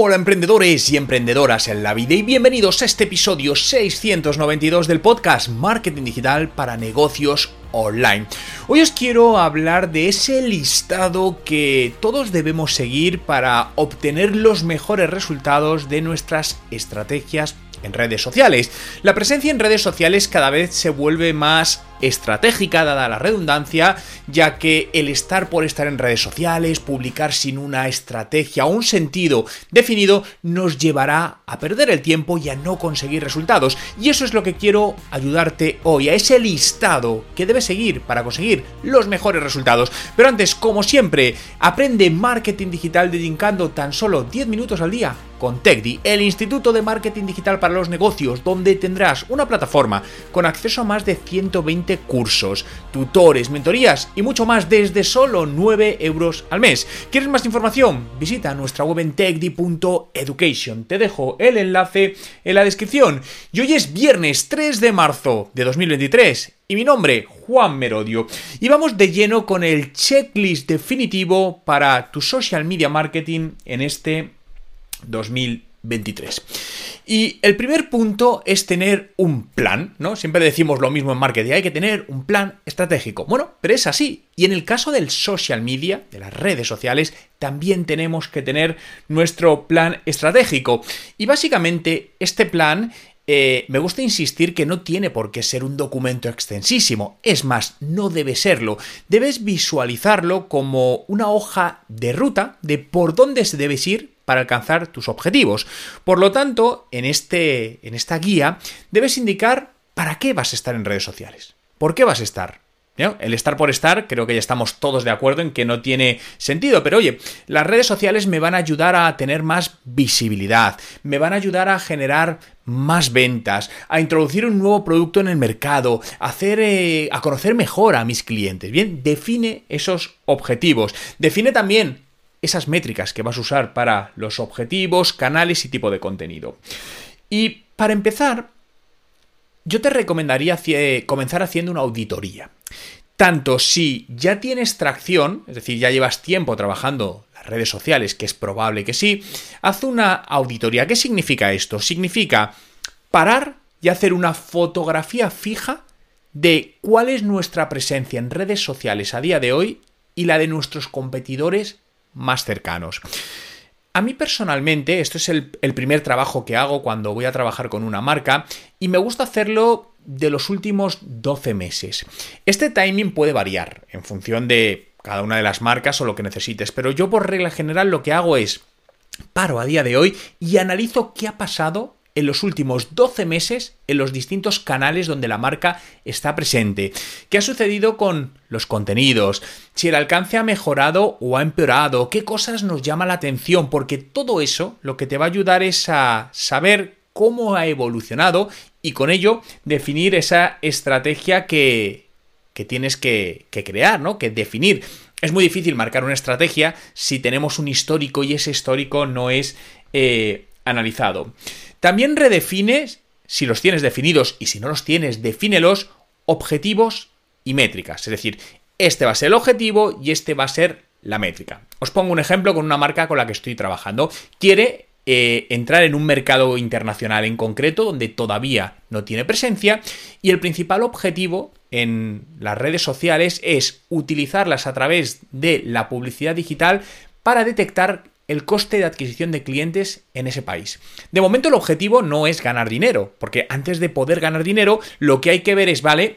Hola emprendedores y emprendedoras en la vida y bienvenidos a este episodio 692 del podcast Marketing Digital para Negocios Online. Hoy os quiero hablar de ese listado que todos debemos seguir para obtener los mejores resultados de nuestras estrategias en redes sociales. La presencia en redes sociales cada vez se vuelve más estratégica dada la redundancia, ya que el estar por estar en redes sociales, publicar sin una estrategia o un sentido definido, nos llevará a perder el tiempo y a no conseguir resultados. Y eso es lo que quiero ayudarte hoy, a ese listado que debes seguir para conseguir los mejores resultados. Pero antes, como siempre, aprende marketing digital dedicando tan solo 10 minutos al día con TechDi, el Instituto de Marketing Digital para los Negocios, donde tendrás una plataforma con acceso a más de 120 cursos, tutores, mentorías y mucho más desde solo 9 euros al mes. ¿Quieres más información? Visita nuestra web en techdi.education. Te dejo el enlace en la descripción. Y hoy es viernes 3 de marzo de 2023 y mi nombre, Juan Merodio. Y vamos de lleno con el checklist definitivo para tu social media marketing en este 2023. Y el primer punto es tener un plan, ¿no? Siempre decimos lo mismo en marketing, hay que tener un plan estratégico. Bueno, pero es así. Y en el caso del social media, de las redes sociales, también tenemos que tener nuestro plan estratégico. Y básicamente este plan eh, me gusta insistir que no tiene por qué ser un documento extensísimo. Es más, no debe serlo. Debes visualizarlo como una hoja de ruta de por dónde se debes ir para alcanzar tus objetivos. Por lo tanto, en, este, en esta guía debes indicar para qué vas a estar en redes sociales. ¿Por qué vas a estar? El estar por estar, creo que ya estamos todos de acuerdo en que no tiene sentido, pero oye, las redes sociales me van a ayudar a tener más visibilidad, me van a ayudar a generar más ventas, a introducir un nuevo producto en el mercado, a hacer, eh, a conocer mejor a mis clientes. Bien, define esos objetivos, define también esas métricas que vas a usar para los objetivos, canales y tipo de contenido. Y para empezar, yo te recomendaría comenzar haciendo una auditoría. Tanto si ya tienes tracción, es decir, ya llevas tiempo trabajando las redes sociales, que es probable que sí, haz una auditoría. ¿Qué significa esto? Significa parar y hacer una fotografía fija de cuál es nuestra presencia en redes sociales a día de hoy y la de nuestros competidores más cercanos. A mí personalmente, esto es el, primer trabajo que hago cuando voy a trabajar con una marca y me gusta hacerlo de los últimos 12 meses. Este timing puede variar en función de cada una de las marcas o lo que necesites, pero yo por regla general lo que hago es paro a día de hoy y analizo qué ha pasado en los últimos 12 meses en los distintos canales donde la marca está presente. ¿Qué ha sucedido con los contenidos? Si el alcance ha mejorado o ha empeorado, qué cosas nos llama la atención, porque todo eso lo que te va a ayudar es a saber cómo ha evolucionado y con ello definir esa estrategia que, que tienes que, crear, ¿no? Que definir. Es muy difícil marcar una estrategia si tenemos un histórico y ese histórico no es eh, analizado. También redefines, si los tienes definidos y si no los tienes, defínelos, objetivos y métricas. Es decir, este va a ser el objetivo y este va a ser la métrica. Os pongo un ejemplo con una marca con la que estoy trabajando. Quiere eh, entrar en un mercado internacional en concreto donde todavía no tiene presencia y el principal objetivo en las redes sociales es utilizarlas a través de la publicidad digital para detectar el coste de adquisición de clientes en ese país. De momento el objetivo no es ganar dinero, porque antes de poder ganar dinero lo que hay que ver es, vale,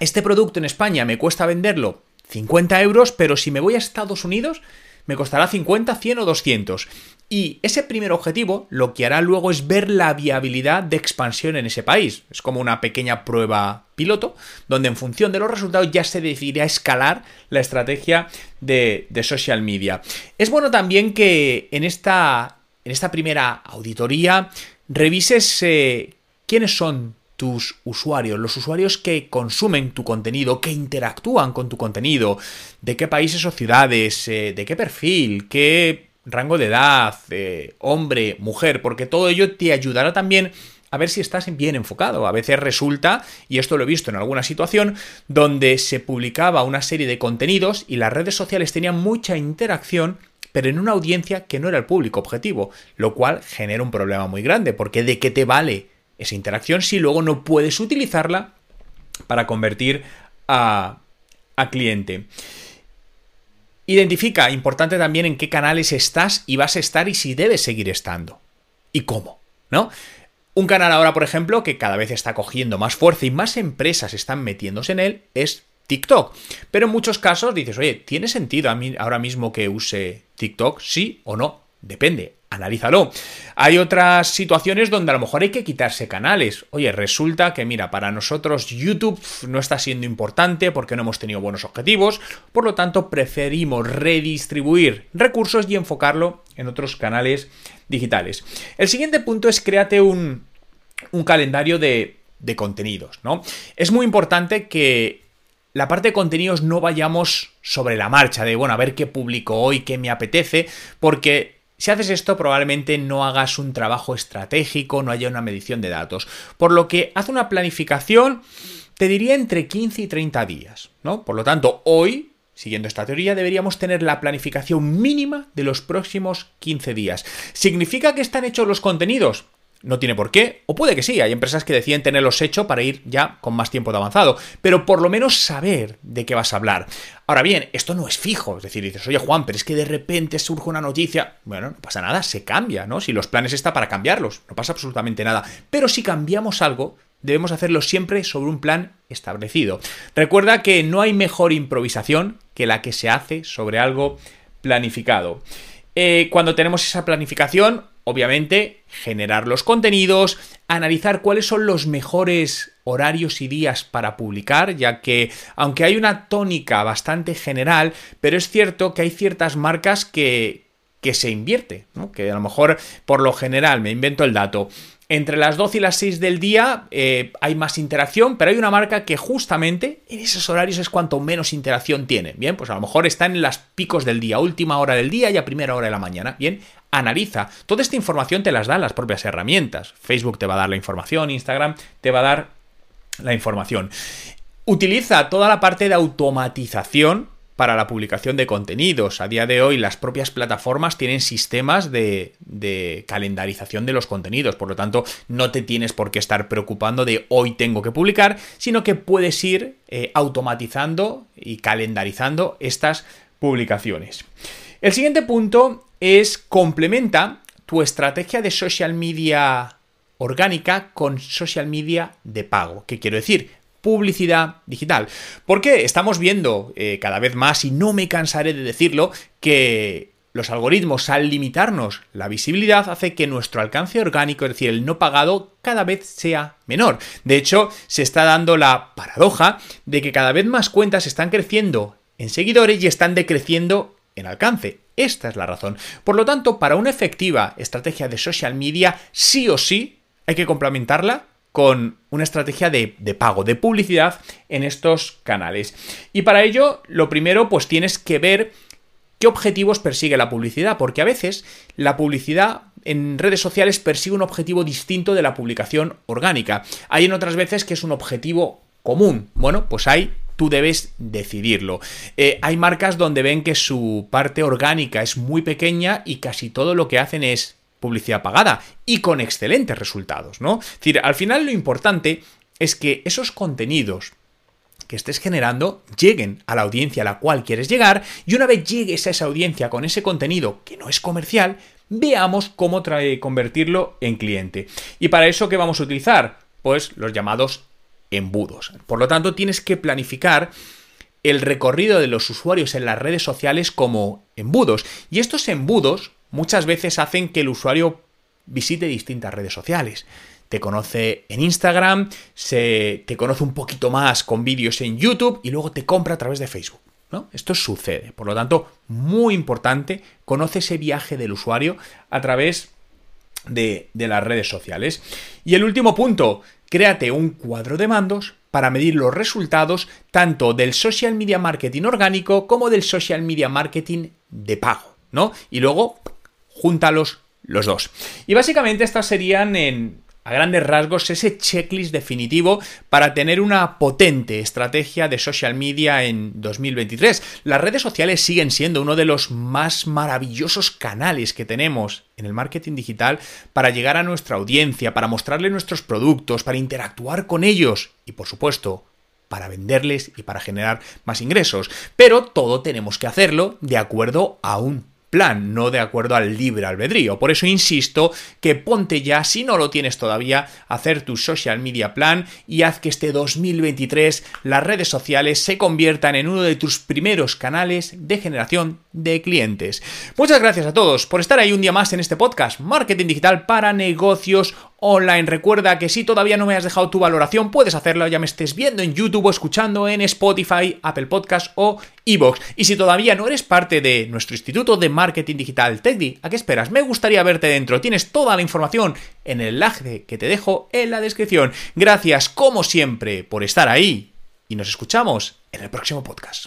este producto en España me cuesta venderlo 50 euros, pero si me voy a Estados Unidos me costará 50, 100 o 200. Y ese primer objetivo lo que hará luego es ver la viabilidad de expansión en ese país. Es como una pequeña prueba piloto, donde en función de los resultados ya se decidirá escalar la estrategia de, social media. Es bueno también que en esta, en esta primera auditoría revises eh, quiénes son tus usuarios, los usuarios que consumen tu contenido, que interactúan con tu contenido, de qué países o ciudades, eh, de qué perfil, qué rango de edad, hombre, mujer, porque todo ello te ayudará también a ver si estás bien enfocado. A veces resulta, y esto lo he visto en alguna situación, donde se publicaba una serie de contenidos y las redes sociales tenían mucha interacción, pero en una audiencia que no era el público objetivo, lo cual genera un problema muy grande, porque ¿de qué te vale esa interacción si luego no puedes utilizarla para convertir a, a cliente? Identifica, importante también en qué canales estás y vas a estar y si debes seguir estando. ¿Y cómo? ¿No? Un canal ahora, por ejemplo, que cada vez está cogiendo más fuerza y más empresas están metiéndose en él, es TikTok. Pero en muchos casos dices, oye, ¿tiene sentido a mí ahora mismo que use TikTok? ¿Sí o no? Depende, analízalo. Hay otras situaciones donde a lo mejor hay que quitarse canales. Oye, resulta que, mira, para nosotros YouTube no está siendo importante porque no hemos tenido buenos objetivos, por lo tanto preferimos redistribuir recursos y enfocarlo en otros canales digitales. El siguiente punto es créate un, calendario de, de contenidos, ¿no? Es muy importante que la parte de contenidos no vayamos sobre la marcha de, bueno, a ver qué publico hoy, qué me apetece, porque si haces esto probablemente no hagas un trabajo estratégico, no haya una medición de datos. Por lo que haz una planificación, te diría entre 15 y 30 días, ¿no? Por lo tanto, hoy Siguiendo esta teoría, deberíamos tener la planificación mínima de los próximos 15 días. ¿Significa que están hechos los contenidos? No tiene por qué, o puede que sí, hay empresas que deciden tenerlos hechos para ir ya con más tiempo de avanzado, pero por lo menos saber de qué vas a hablar. Ahora bien, esto no es fijo, es decir, dices, oye Juan, pero es que de repente surge una noticia, bueno, no pasa nada, se cambia, ¿no? Si los planes están para cambiarlos, no pasa absolutamente nada, pero si cambiamos algo, debemos hacerlo siempre sobre un plan establecido. Recuerda que no hay mejor improvisación que la que se hace sobre algo planificado. Eh, cuando tenemos esa planificación, obviamente, generar los contenidos, analizar cuáles son los mejores horarios y días para publicar, ya que aunque hay una tónica bastante general, pero es cierto que hay ciertas marcas que, que se invierte, que a lo mejor por lo general, me invento el dato, entre las 12 y las 6 del día eh, hay más interacción, pero hay una marca que justamente en esos horarios es cuanto menos interacción tiene. Bien, pues a lo mejor está en las picos del día, última hora del día y a primera hora de la mañana. Bien, analiza. Toda esta información te las dan las propias herramientas. Facebook te va a dar la información, Instagram te va a dar la información. Utiliza toda la parte de automatización para la publicación de contenidos. A día de hoy las propias plataformas tienen sistemas de, calendarización de los contenidos, por lo tanto no te tienes por qué estar preocupando de hoy tengo que publicar, sino que puedes ir eh, automatizando y calendarizando estas publicaciones. El siguiente punto es complementa tu estrategia de social media orgánica con social media de pago. ¿Qué quiero decir? Publicidad digital. Porque estamos viendo eh, cada vez más, y no me cansaré de decirlo, que los algoritmos al limitarnos la visibilidad hace que nuestro alcance orgánico, es decir, el no pagado, cada vez sea menor. De hecho, se está dando la paradoja de que cada vez más cuentas están creciendo en seguidores y están decreciendo en alcance. Esta es la razón. Por lo tanto, para una efectiva estrategia de social media, sí o sí hay que complementarla con una estrategia de, pago, de publicidad en estos canales. Y para ello, lo primero, pues tienes que ver qué objetivos persigue la publicidad, porque a veces la publicidad en redes sociales persigue un objetivo distinto de la publicación orgánica. Hay en otras veces que es un objetivo común. Bueno, pues ahí tú debes decidirlo. Eh, hay marcas donde ven que su parte orgánica es muy pequeña y casi todo lo que hacen es publicidad pagada y con excelentes resultados, ¿no? Es decir, al final lo importante es que esos contenidos que estés generando lleguen a la audiencia a la cual quieres llegar y una vez llegues a esa audiencia con ese contenido que no es comercial, veamos cómo trae, convertirlo en cliente. Y para eso, ¿qué vamos a utilizar? Pues los llamados embudos. Por lo tanto, tienes que planificar el recorrido de los usuarios en las redes sociales como embudos. Y estos embudos muchas veces hacen que el usuario visite distintas redes sociales. Te conoce en Instagram, se, te conoce un poquito más con vídeos en YouTube y luego te compra a través de Facebook. ¿no? Esto sucede. Por lo tanto, muy importante, conoce ese viaje del usuario a través de, las redes sociales. Y el último punto, créate un cuadro de mandos para medir los resultados tanto del social media marketing orgánico como del social media marketing de pago, ¿no? Y luego júntalos los dos. Y básicamente estas serían en a grandes rasgos, ese checklist definitivo para tener una potente estrategia de social media en 2023. Las redes sociales siguen siendo uno de los más maravillosos canales que tenemos en el marketing digital para llegar a nuestra audiencia, para mostrarle nuestros productos, para interactuar con ellos y, por supuesto, para venderles y para generar más ingresos. Pero todo tenemos que hacerlo de acuerdo a un plan, no de acuerdo al libre albedrío. Por eso insisto que ponte ya, si no lo tienes todavía, a hacer tu social media plan y haz que este 2023 las redes sociales se conviertan en uno de tus primeros canales de generación de clientes. Muchas gracias a todos por estar ahí un día más en este podcast, Marketing Digital para Negocios online. Recuerda que si todavía no me has dejado tu valoración, puedes hacerlo, ya me estés viendo en YouTube o escuchando en Spotify, Apple Podcast o Evox. Y si todavía no eres parte de nuestro Instituto de Marketing Digital TechDi, ¿a qué esperas? Me gustaría verte dentro. Tienes toda la información en el enlace que te dejo en la descripción. Gracias, como siempre, por estar ahí y nos escuchamos en el próximo podcast.